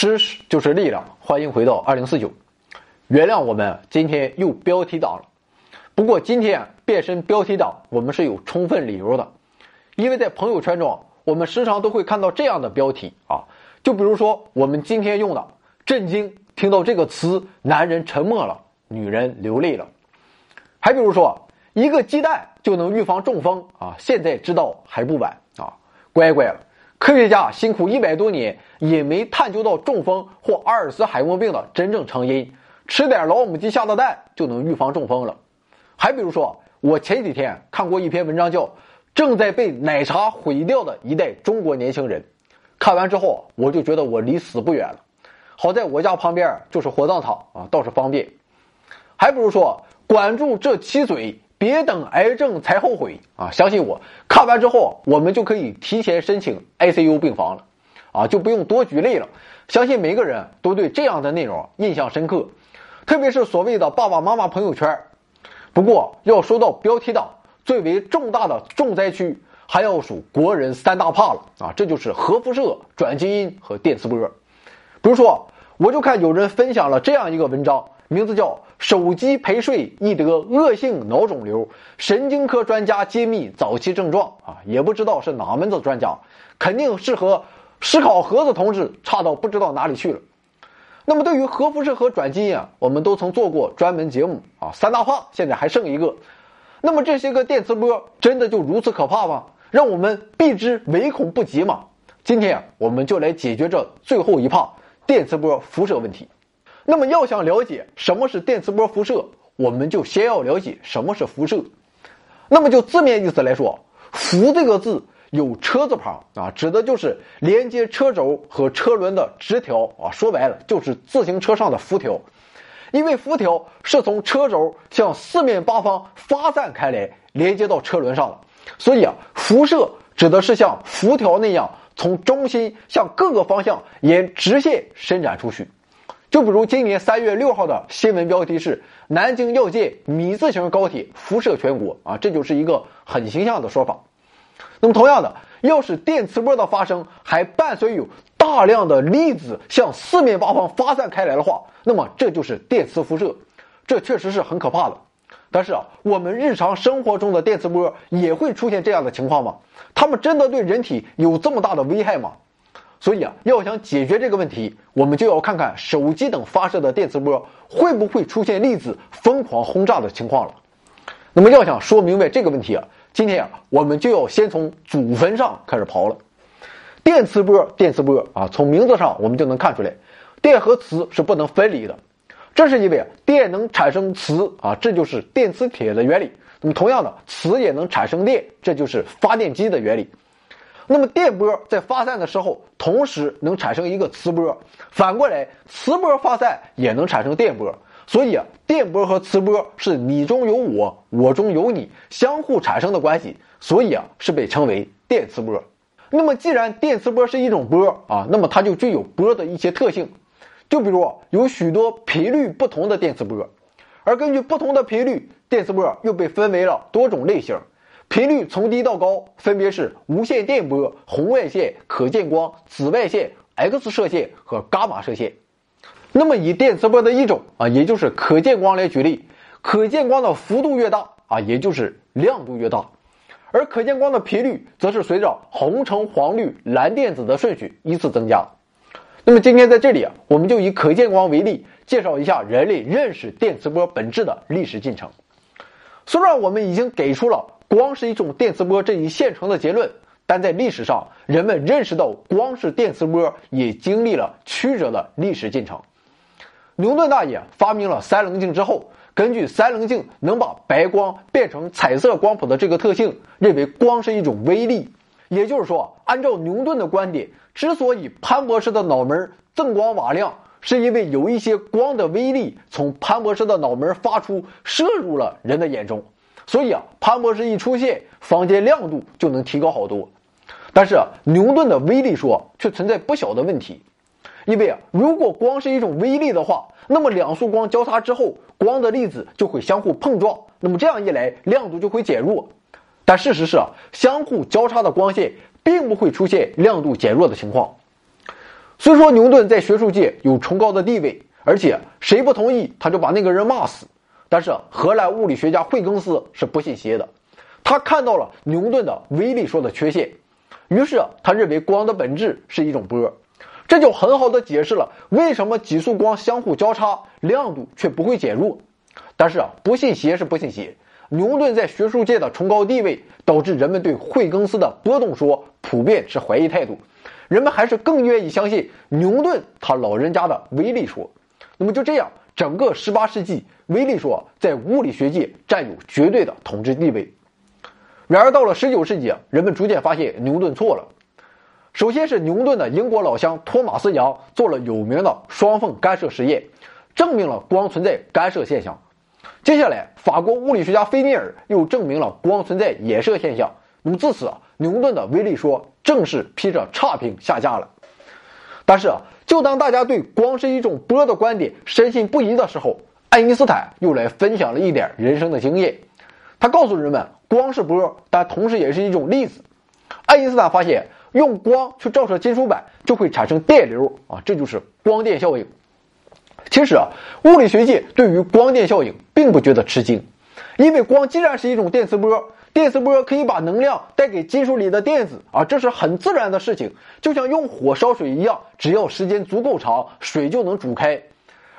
知识就是力量，欢迎回到二零四九。原谅我们今天又标题党了，不过今天变身标题党，我们是有充分理由的，因为在朋友圈中，我们时常都会看到这样的标题啊，就比如说我们今天用的“震惊”，听到这个词，男人沉默了，女人流泪了；还比如说一个鸡蛋就能预防中风啊，现在知道还不晚啊，乖乖了。科学家辛苦一百多年，也没探究到中风或阿尔茨海默病的真正成因。吃点老母鸡下的蛋就能预防中风了。还比如说，我前几天看过一篇文章，叫《正在被奶茶毁掉的一代中国年轻人》。看完之后，我就觉得我离死不远了。好在我家旁边就是火葬场啊，倒是方便。还不如说，管住这七嘴。别等癌症才后悔啊！相信我，看完之后我们就可以提前申请 ICU 病房了，啊，就不用多举例了。相信每个人都对这样的内容印象深刻，特别是所谓的爸爸妈妈朋友圈。不过要说到标题党，最为重大的重灾区还要数国人三大怕了啊！这就是核辐射、转基因和电磁波。比如说，我就看有人分享了这样一个文章。名字叫手机陪睡易得恶性脑肿瘤，神经科专家揭秘早期症状啊，也不知道是哪门子专家，肯定是和思考盒子同志差到不知道哪里去了。那么对于核辐射和转基因啊，我们都曾做过专门节目啊，三大怕现在还剩一个。那么这些个电磁波真的就如此可怕吗？让我们避之唯恐不及吗？今天我们就来解决这最后一怕电磁波辐射问题。那么要想了解什么是电磁波辐射，我们就先要了解什么是辐射。那么就字面意思来说，“辐”这个字有车字旁啊，指的就是连接车轴和车轮的直条啊，说白了就是自行车上的辐条。因为辐条是从车轴向四面八方发散开来，连接到车轮上的，所以啊，辐射指的是像辐条那样从中心向各个方向沿直线伸展出去。就比如今年三月六号的新闻标题是“南京要建米字形高铁，辐射全国”啊，这就是一个很形象的说法。那么同样的，要是电磁波的发生还伴随有大量的粒子向四面八方发散开来的话，那么这就是电磁辐射，这确实是很可怕的。但是啊，我们日常生活中的电磁波也会出现这样的情况吗？它们真的对人体有这么大的危害吗？所以啊，要想解决这个问题，我们就要看看手机等发射的电磁波会不会出现粒子疯狂轰炸的情况了。那么要想说明白这个问题啊，今天啊，我们就要先从祖坟上开始刨了。电磁波，电磁波啊，从名字上我们就能看出来，电和磁是不能分离的。这是因为电能产生磁啊，这就是电磁铁的原理。那么同样的，磁也能产生电，这就是发电机的原理。那么电波在发散的时候，同时能产生一个磁波，反过来，磁波发散也能产生电波。所以啊，电波和磁波是你中有我，我中有你，相互产生的关系，所以啊，是被称为电磁波。那么既然电磁波是一种波啊，那么它就具有波的一些特性，就比如有许多频率不同的电磁波，而根据不同的频率，电磁波又被分为了多种类型。频率从低到高分别是无线电波、红外线、可见光、紫外线、X 射线和伽马射线。那么以电磁波的一种啊，也就是可见光来举例，可见光的幅度越大啊，也就是亮度越大，而可见光的频率则是随着红橙黄绿蓝靛紫的顺序依次增加。那么今天在这里啊，我们就以可见光为例，介绍一下人类认识电磁波本质的历史进程。虽然我们已经给出了。光是一种电磁波这一现成的结论，但在历史上，人们认识到光是电磁波也经历了曲折的历史进程。牛顿大爷发明了三棱镜之后，根据三棱镜能把白光变成彩色光谱的这个特性，认为光是一种微粒。也就是说，按照牛顿的观点，之所以潘博士的脑门锃光瓦亮，是因为有一些光的微粒从潘博士的脑门发出，射入了人的眼中。所以啊，潘博士一出现，房间亮度就能提高好多。但是，牛顿的微粒说却存在不小的问题，因为啊，如果光是一种微粒的话，那么两束光交叉之后，光的粒子就会相互碰撞，那么这样一来，亮度就会减弱。但事实是啊，相互交叉的光线并不会出现亮度减弱的情况。虽说牛顿在学术界有崇高的地位，而且谁不同意他就把那个人骂死，但是荷兰物理学家惠更斯是不信邪的，他看到了牛顿的微粒说的缺陷，于是他认为光的本质是一种波，这就很好的解释了为什么几束光相互交叉，亮度却不会减弱。但是啊，不信邪是不信邪，牛顿在学术界的崇高地位导致人们对惠更斯的波动说普遍持怀疑态度。人们还是更愿意相信牛顿他老人家的微粒说。那么就这样，整个十八世纪，微粒说在物理学界占有绝对的统治地位。然而到了十九世纪，人们逐渐发现牛顿错了。首先是牛顿的英国老乡托马斯杨做了有名的双缝干涉实验，证明了光存在干涉现象。接下来，法国物理学家菲涅尔又证明了光存在衍射现象。那么自此啊，牛顿的微粒说。正式披着差评下架了。但是啊，就当大家对光是一种波的观点深信不疑的时候，爱因斯坦又来分享了一点人生的经验。他告诉人们，光是波，但同时也是一种粒子。爱因斯坦发现，用光去照射金属板就会产生电流啊，这就是光电效应。其实啊，物理学界对于光电效应并不觉得吃惊，因为光既然是一种电磁波。电磁波可以把能量带给金属里的电子啊，这是很自然的事情，就像用火烧水一样，只要时间足够长，水就能煮开。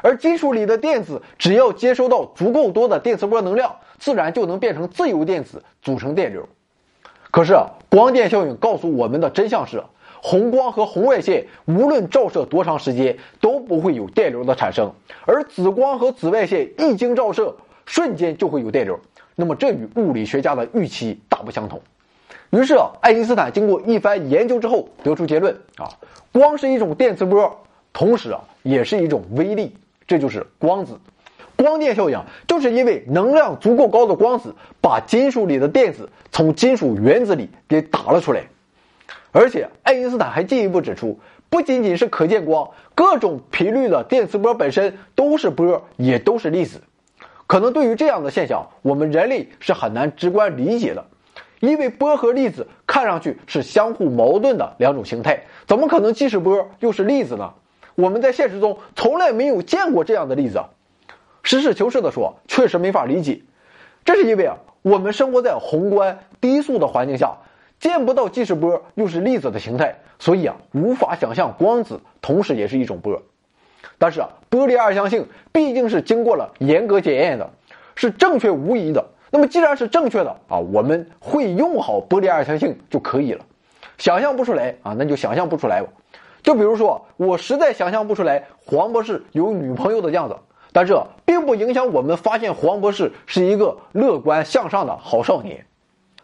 而金属里的电子只要接收到足够多的电磁波能量，自然就能变成自由电子，组成电流。可是，光电效应告诉我们的真相是，红光和红外线无论照射多长时间都不会有电流的产生，而紫光和紫外线一经照射，瞬间就会有电流。那么这与物理学家的预期大不相同。于是啊，爱因斯坦经过一番研究之后得出结论啊，光是一种电磁波，同时啊也是一种微粒，这就是光子。光电效应就是因为能量足够高的光子把金属里的电子从金属原子里给打了出来。而且爱因斯坦还进一步指出，不仅仅是可见光，各种频率的电磁波本身都是波，也都是粒子。可能对于这样的现象，我们人类是很难直观理解的，因为波和粒子看上去是相互矛盾的两种形态，怎么可能既是波又是粒子呢？我们在现实中从来没有见过这样的例子。实事求是的说，确实没法理解。这是因为啊，我们生活在宏观低速的环境下，见不到既是波又是粒子的形态，所以啊，无法想象光子同时也是一种波。但是啊，波粒二象性毕竟是经过了严格检验的，是正确无疑的。那么既然是正确的啊，我们会用好波粒二象性就可以了。想象不出来啊，那就想象不出来。吧。就比如说，我实在想象不出来黄博士有女朋友的样子，但这并不影响我们发现黄博士是一个乐观向上的好少年。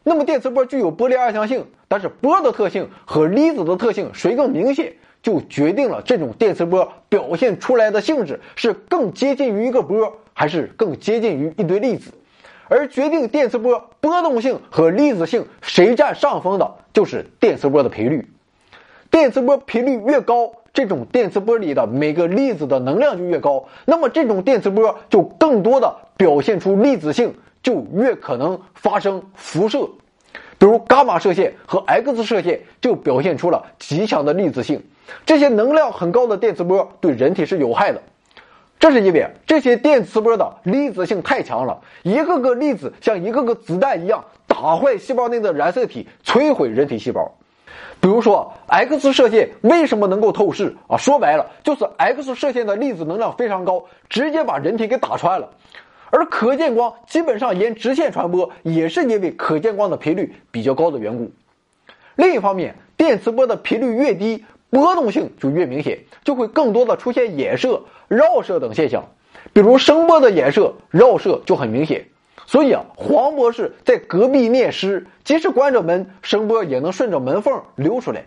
那么电磁波具有波粒二象性，但是波的特性和粒子的特性谁更明显？就决定了这种电磁波表现出来的性质是更接近于一个波，还是更接近于一堆粒子。而决定电磁波波动性和粒子性谁占上风的，就是电磁波的频率。电磁波频率越高，这种电磁波里的每个粒子的能量就越高，那么这种电磁波就更多的表现出粒子性，就越可能发生辐射。比如伽马射线和 X 射线就表现出了极强的粒子性。这些能量很高的电磁波对人体是有害的，这是因为这些电磁波的粒子性太强了，一个个粒子像一个个子弹一样打坏细胞内的染色体，摧毁人体细胞。比如说，X 射线为什么能够透视啊？说白了，就是 X 射线的粒子能量非常高，直接把人体给打穿了。而可见光基本上沿直线传播，也是因为可见光的频率比较高的缘故。另一方面，电磁波的频率越低。波动性就越明显，就会更多的出现衍射、绕射等现象，比如声波的衍射、绕射就很明显。所以啊，黄博士在隔壁念诗，即使关着门，声波也能顺着门缝流出来。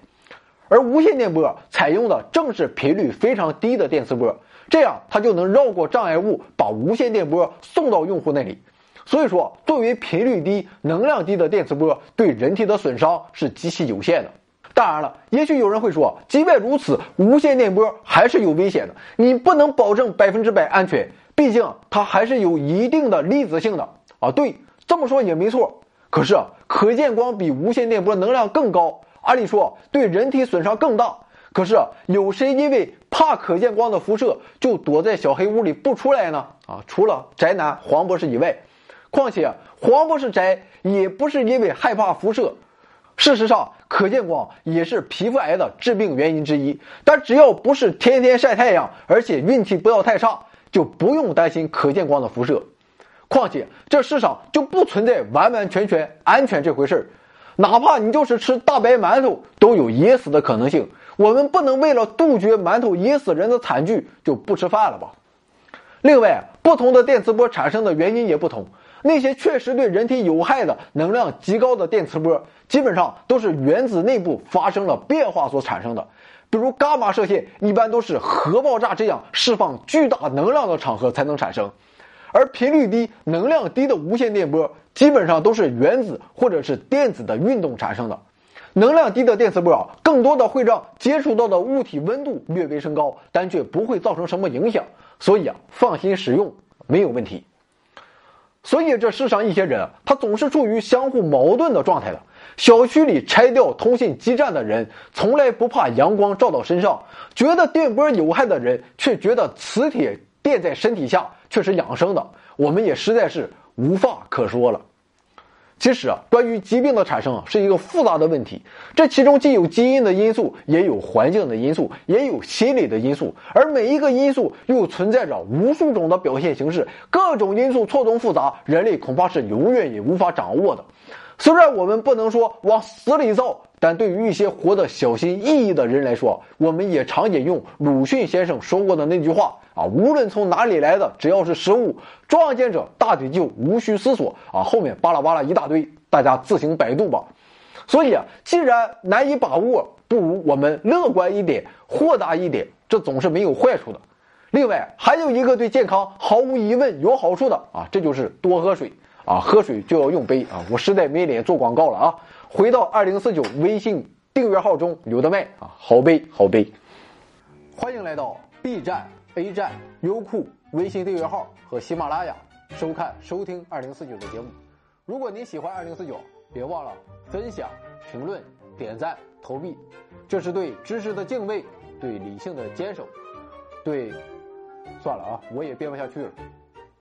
而无线电波采用的正是频率非常低的电磁波，这样它就能绕过障碍物，把无线电波送到用户那里。所以说，作为频率低、能量低的电磁波，对人体的损伤是极其有限的。当然了，也许有人会说，即便如此，无线电波还是有危险的。你不能保证百分之百安全，毕竟它还是有一定的粒子性的啊。对，这么说也没错。可是，可见光比无线电波能量更高，按理说对人体损伤更大。可是有谁因为怕可见光的辐射就躲在小黑屋里不出来呢？啊，除了宅男黄博士以外，况且黄博士宅也不是因为害怕辐射。事实上，可见光也是皮肤癌的致病原因之一。但只要不是天天晒太阳，而且运气不要太差，就不用担心可见光的辐射。况且这世上就不存在完完全全安全这回事儿，哪怕你就是吃大白馒头，都有噎死的可能性。我们不能为了杜绝馒头噎死人的惨剧就不吃饭了吧？另外，不同的电磁波产生的原因也不同。那些确实对人体有害的、能量极高的电磁波，基本上都是原子内部发生了变化所产生的。比如伽马射线，一般都是核爆炸这样释放巨大能量的场合才能产生；而频率低、能量低的无线电波，基本上都是原子或者是电子的运动产生的。能量低的电磁波啊，更多的会让接触到的物体温度略微升高，但却不会造成什么影响，所以啊，放心使用没有问题。所以这世上一些人，他总是处于相互矛盾的状态的。小区里拆掉通信基站的人，从来不怕阳光照到身上；觉得电波有害的人，却觉得磁铁垫在身体下却是养生的。我们也实在是无话可说了。其实啊，关于疾病的产生啊，是一个复杂的问题。这其中既有基因的因素，也有环境的因素，也有心理的因素，而每一个因素又存在着无数种的表现形式，各种因素错综复杂，人类恐怕是永远也无法掌握的。虽然我们不能说往死里造，但对于一些活得小心翼翼的人来说，我们也常引用鲁迅先生说过的那句话啊：无论从哪里来的，只要是食物，撞见者大抵就无需思索啊。后面巴拉巴拉一大堆，大家自行百度吧。所以啊，既然难以把握，不如我们乐观一点，豁达一点，这总是没有坏处的。另外，还有一个对健康毫无疑问有好处的啊，这就是多喝水。啊，喝水就要用杯啊！我实在没脸做广告了啊！回到二零四九微信订阅号中有的卖啊，好背好背！欢迎来到 B 站、A 站、优酷微信订阅号和喜马拉雅收看收听二零四九的节目。如果您喜欢二零四九，别忘了分享、评论、点赞、投币，这是对知识的敬畏，对理性的坚守，对……算了啊，我也编不下去了。